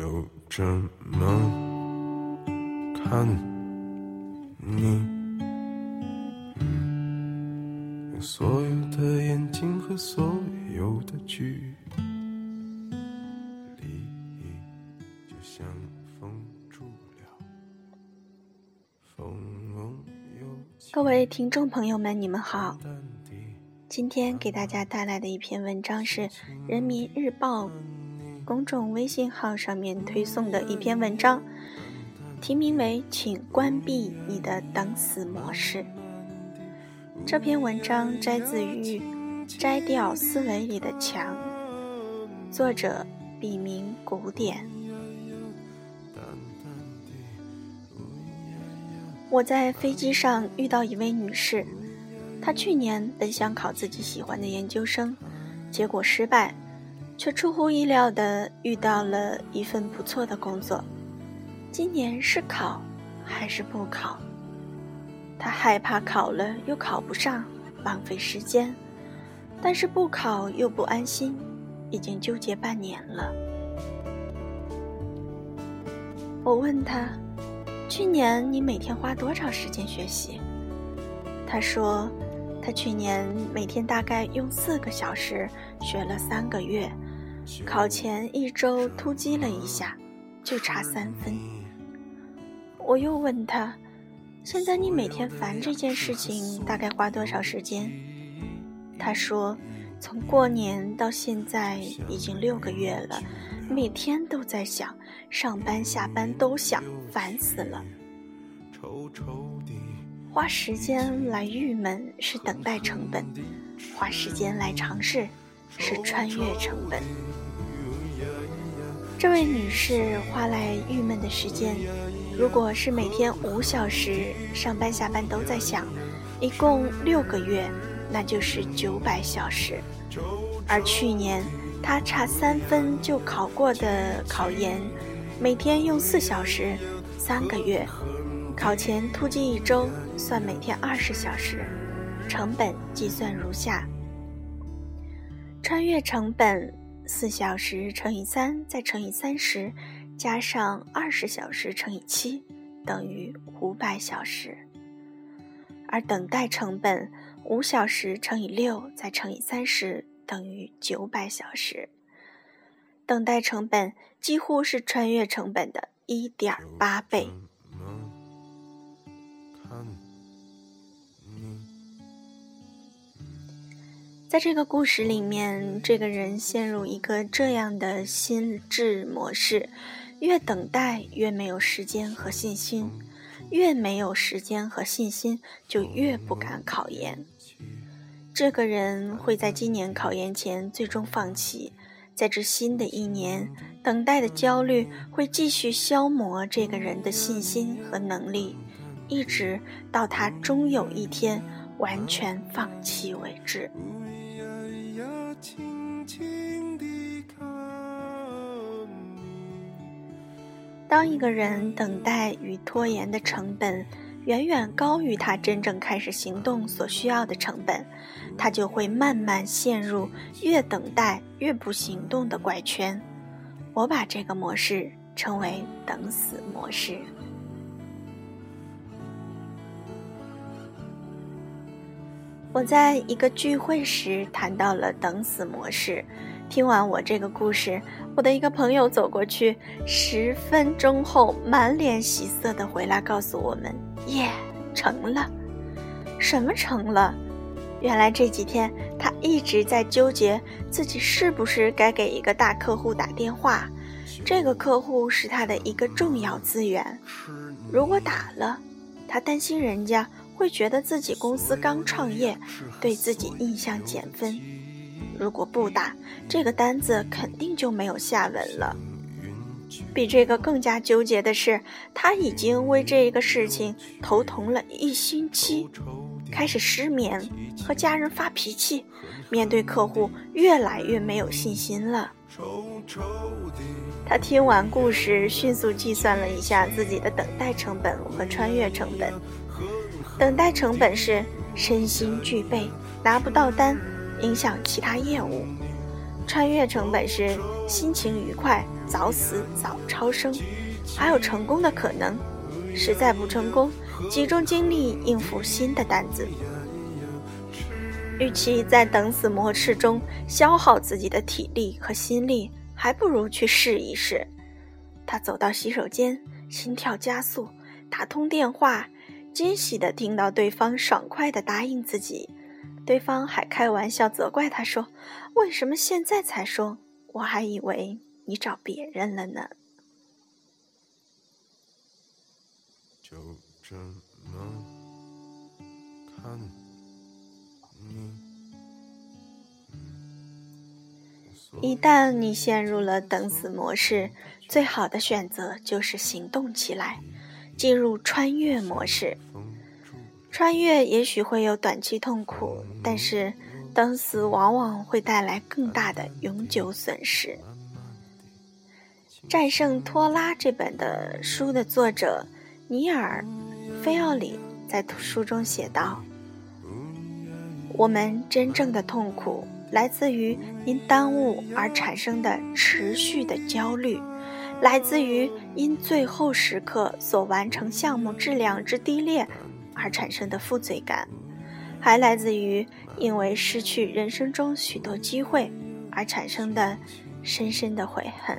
就这么看你，用所有的眼睛和所有的距离，就像封住了风各位听众朋友们，你们好。今天给大家带来的一篇文章是《人民日报》公众微信号上面推送的一篇文章，题名为“请关闭你的等死模式”。这篇文章摘自于《摘掉思维里的墙》，作者笔名古典。我在飞机上遇到一位女士。她去年本想考自己喜欢的研究生，结果失败，却出乎意料的遇到了一份不错的工作。今年是考还是不考？他害怕考了又考不上，浪费时间；但是不考又不安心，已经纠结半年了。我问他：“去年你每天花多长时间学习？”他说。他去年每天大概用四个小时学了三个月，考前一周突击了一下，就差三分。我又问他：“现在你每天烦这件事情大概花多少时间？”他说：“从过年到现在已经六个月了，每天都在想，上班下班都想，烦死了。”花时间来郁闷是等待成本，花时间来尝试是穿越成本。这位女士花来郁闷的时间，如果是每天五小时，上班下班都在想，一共六个月，那就是九百小时。而去年她差三分就考过的考研，每天用四小时，三个月。考前突击一周，算每天二十小时，成本计算如下：穿越成本四小时乘以三，再乘以三十，加上二十小时乘以七，等于五百小时；而等待成本五小时乘以六，再乘以三十，等于九百小时。等待成本几乎是穿越成本的一点八倍。在这个故事里面，这个人陷入一个这样的心智模式：越等待越没有时间和信心，越没有时间和信心就越不敢考研。这个人会在今年考研前最终放弃，在这新的一年，等待的焦虑会继续消磨这个人的信心和能力，一直到他终有一天完全放弃为止。当一个人等待与拖延的成本远远高于他真正开始行动所需要的成本，他就会慢慢陷入越等待越不行动的怪圈。我把这个模式称为“等死模式”。我在一个聚会时谈到了等死模式。听完我这个故事，我的一个朋友走过去，十分钟后满脸喜色的回来告诉我们：“耶，成了！什么成了？原来这几天他一直在纠结自己是不是该给一个大客户打电话。这个客户是他的一个重要资源，如果打了，他担心人家。”会觉得自己公司刚创业，对自己印象减分。如果不打这个单子，肯定就没有下文了。比这个更加纠结的是，他已经为这个事情头疼了一星期，开始失眠，和家人发脾气，面对客户越来越没有信心了。他听完故事，迅速计算了一下自己的等待成本和穿越成本。等待成本是身心俱备，拿不到单，影响其他业务；穿越成本是心情愉快，早死早超生，还有成功的可能。实在不成功，集中精力应付新的单子。与其在等死模式中消耗自己的体力和心力，还不如去试一试。他走到洗手间，心跳加速，打通电话，惊喜的听到对方爽快的答应自己。对方还开玩笑责怪他说：“为什么现在才说？我还以为你找别人了呢。”就这么看。一旦你陷入了等死模式，最好的选择就是行动起来，进入穿越模式。穿越也许会有短期痛苦，但是等死往往会带来更大的永久损失。《战胜拖拉》这本的书的作者尼尔·菲奥里在书中写道：“我们真正的痛苦。”来自于因耽误而产生的持续的焦虑，来自于因最后时刻所完成项目质量之低劣而产生的负罪感，还来自于因为失去人生中许多机会而产生的深深的悔恨。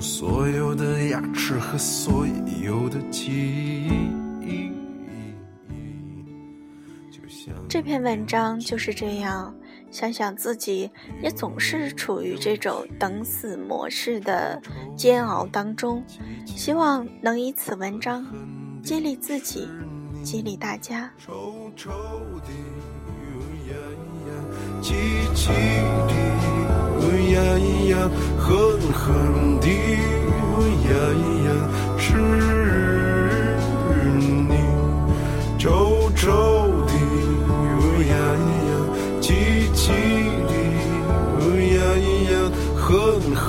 所有的牙齿和所有的记忆。这篇文章就是这样，想想自己也总是处于这种等死模式的煎熬当中，希望能以此文章激励自己，激励大家。呀呀，是你皱皱的呀咿呀，急急的呀咿呀，狠狠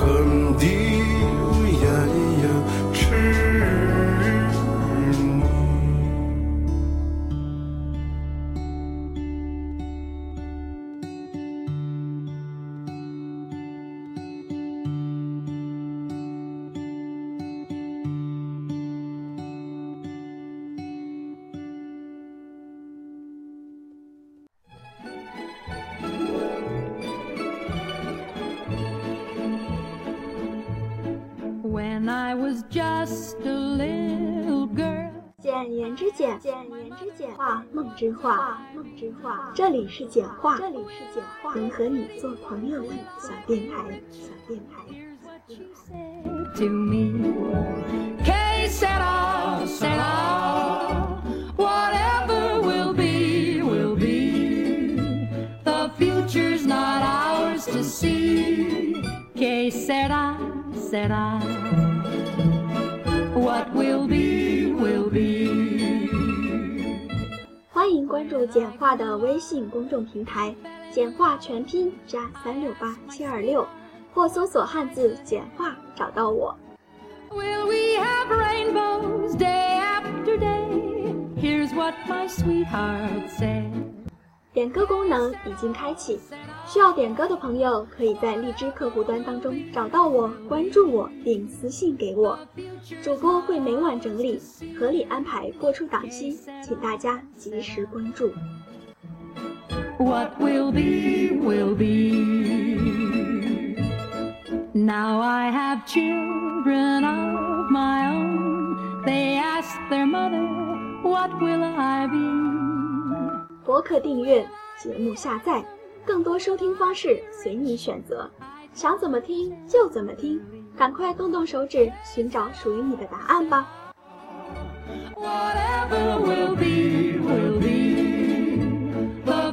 的。简言之简，简言之简，化梦之画，梦之画。这里是简化，这里是简化，能和你做朋友的小电台，小电台。欢迎关注简化的微信公众平台“简化全拼加三六八七二六”，或搜索汉字“简化”找到我。点歌功能已经开启，需要点歌的朋友可以在荔枝客户端当中找到我，关注我并私信给我，主播会每晚整理，合理安排播出档期，请大家及时关注。博客订阅，节目下载，更多收听方式随你选择，想怎么听就怎么听，赶快动动手指寻找属于你的答案吧。Whatever will be, will be. The